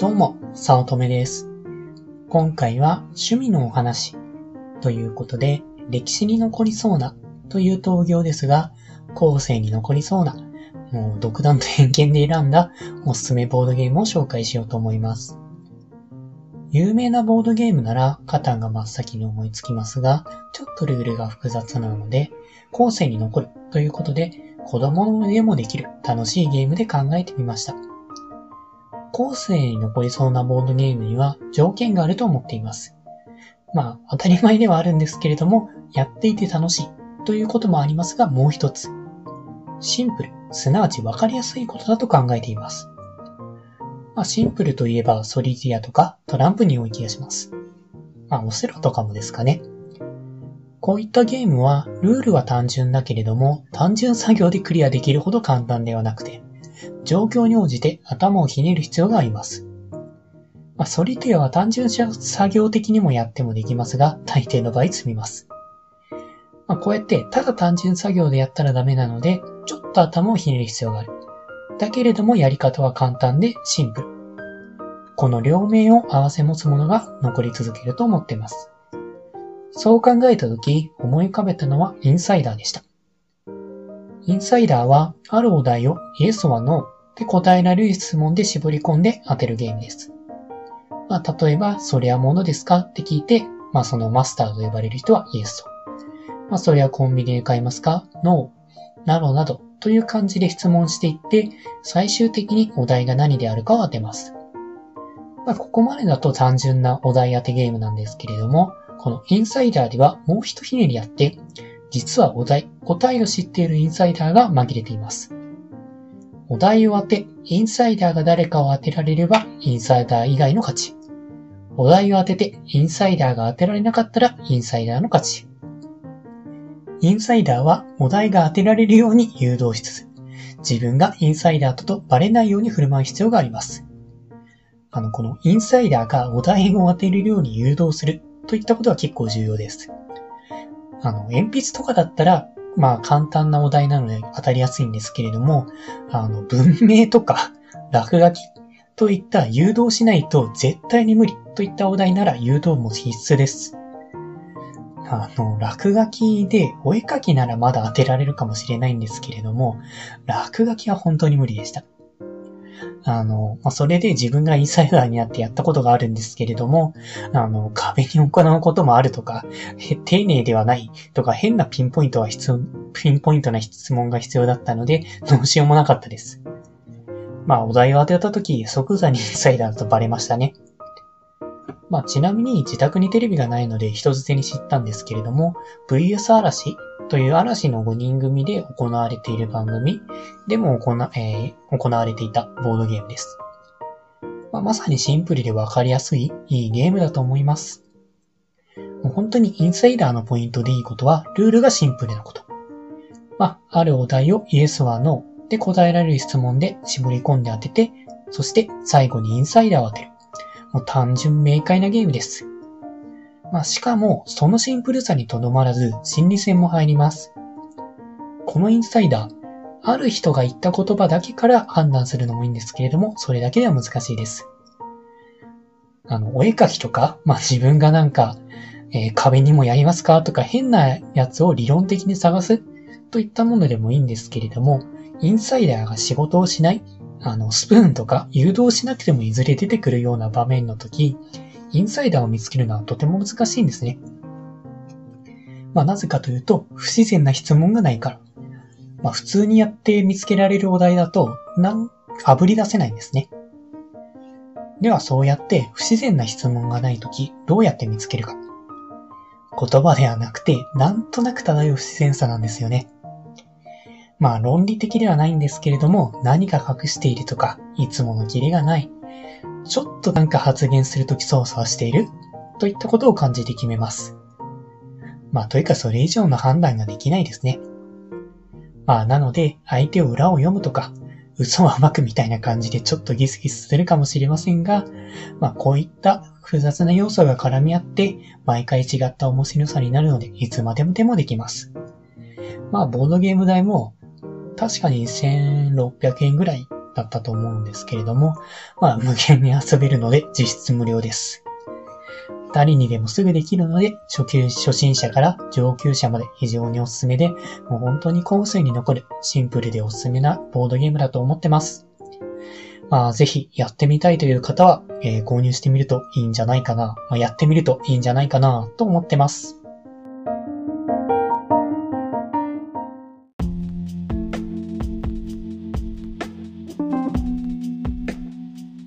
どうも、さおとめです。今回は趣味のお話ということで、歴史に残りそうなという闘業ですが、後世に残りそうな、もう独断と偏見で選んだおすすめボードゲームを紹介しようと思います。有名なボードゲームなら、カタンが真っ先に思いつきますが、ちょっとルールが複雑なので、後世に残るということで、子供でもできる楽しいゲームで考えてみました。後世に残りそうなボードゲームには条件があると思っています。まあ、当たり前ではあるんですけれども、やっていて楽しいということもありますが、もう一つ。シンプル、すなわちわかりやすいことだと考えています。まあ、シンプルといえばソリティアとかトランプに多い気がします。まあ、オセロとかもですかね。こういったゲームは、ルールは単純だけれども、単純作業でクリアできるほど簡単ではなくて、状況に応じて頭をひねる必要があります。まあ、ソリティアは単純作業的にもやってもできますが、大抵の場合積みます。まあ、こうやってただ単純作業でやったらダメなので、ちょっと頭をひねる必要がある。だけれどもやり方は簡単でシンプル。この両面を合わせ持つものが残り続けると思っています。そう考えたとき、思い浮かべたのはインサイダーでした。インサイダーは、あるお題をイエスはノーで答えられる質問で絞り込んで当てるゲームです。まあ、例えば、それはものですかって聞いて、まあ、そのマスターと呼ばれる人はイエスと。まあ、それはコンビニで買いますか？ノー。などなどという感じで質問していって、最終的にお題が何であるかを当てます。まあ、ここまでだと単純なお題当てゲームなんですけれども、このインサイダーではもう一ひねりやって、実はお題、答えを知っているインサイダーが紛れています。お題を当て、インサイダーが誰かを当てられれば、インサイダー以外の勝ち。お題を当てて、インサイダーが当てられなかったら、インサイダーの勝ち。インサイダーは、お題が当てられるように誘導しつつ、自分がインサイダーととバレないように振る舞う必要があります。あの、このインサイダーがお題を当てるように誘導するといったことは結構重要です。あの、鉛筆とかだったら、まあ簡単なお題なので当たりやすいんですけれども、あの、文明とか 落書きといった誘導しないと絶対に無理といったお題なら誘導も必須です。あの、落書きでお絵描きならまだ当てられるかもしれないんですけれども、落書きは本当に無理でした。あの、まあ、それで自分がインサイダーになってやったことがあるんですけれども、あの、壁に行うこともあるとか、丁寧ではないとか、変なピンポイントは必要、ピンポイントな質問が必要だったので、どうしようもなかったです。まあ、お題を当てたとき、即座にインサイダーだとバレましたね。まあ、ちなみに自宅にテレビがないので人づてに知ったんですけれども、VS 嵐という嵐の5人組で行われている番組でも行,、えー、行われていたボードゲームです。まあ、まさにシンプルでわかりやすい、いいゲームだと思います。もう本当にインサイダーのポイントでいいことは、ルールがシンプルなこと。まあ、あるお題をイエスはノーで答えられる質問で絞り込んで当てて、そして最後にインサイダーを当てる。もう単純明快なゲームです。まあ、しかも、そのシンプルさにとどまらず、心理戦も入ります。このインサイダー、ある人が言った言葉だけから判断するのもいいんですけれども、それだけでは難しいです。あの、お絵描きとか、まあ、自分がなんか、えー、壁にもやりますかとか変なやつを理論的に探すといったものでもいいんですけれども、インサイダーが仕事をしない、あの、スプーンとか誘導しなくてもいずれ出てくるような場面の時、インサイダーを見つけるのはとても難しいんですね。まあなぜかというと、不自然な質問がないから。まあ普通にやって見つけられるお題だと、なん、炙り出せないんですね。ではそうやって不自然な質問がないとき、どうやって見つけるか。言葉ではなくて、なんとなく漂う不自然さなんですよね。まあ論理的ではないんですけれども、何か隠しているとか、いつものキリがない、ちょっとなんか発言するとき操作しているといったことを感じて決めます。まあ、というかそれ以上の判断ができないですね。まあ、なので、相手を裏を読むとか、嘘を暴くみたいな感じでちょっとギスギスするかもしれませんが、まあ、こういった複雑な要素が絡み合って、毎回違った面白さになるので、いつまでもでもできます。まあ、ボードゲーム代も、確かに1600円ぐらいだったと思うんですけれども、まあ無限に遊べるので実質無料です。誰にでもすぐできるので、初級、初心者から上級者まで非常におすすめで、もう本当に後世に残るシンプルでおすすめなボードゲームだと思ってます。まあ、ぜひやってみたいという方は、えー、購入してみるといいんじゃないかな、まあ、やってみるといいんじゃないかなと思ってます。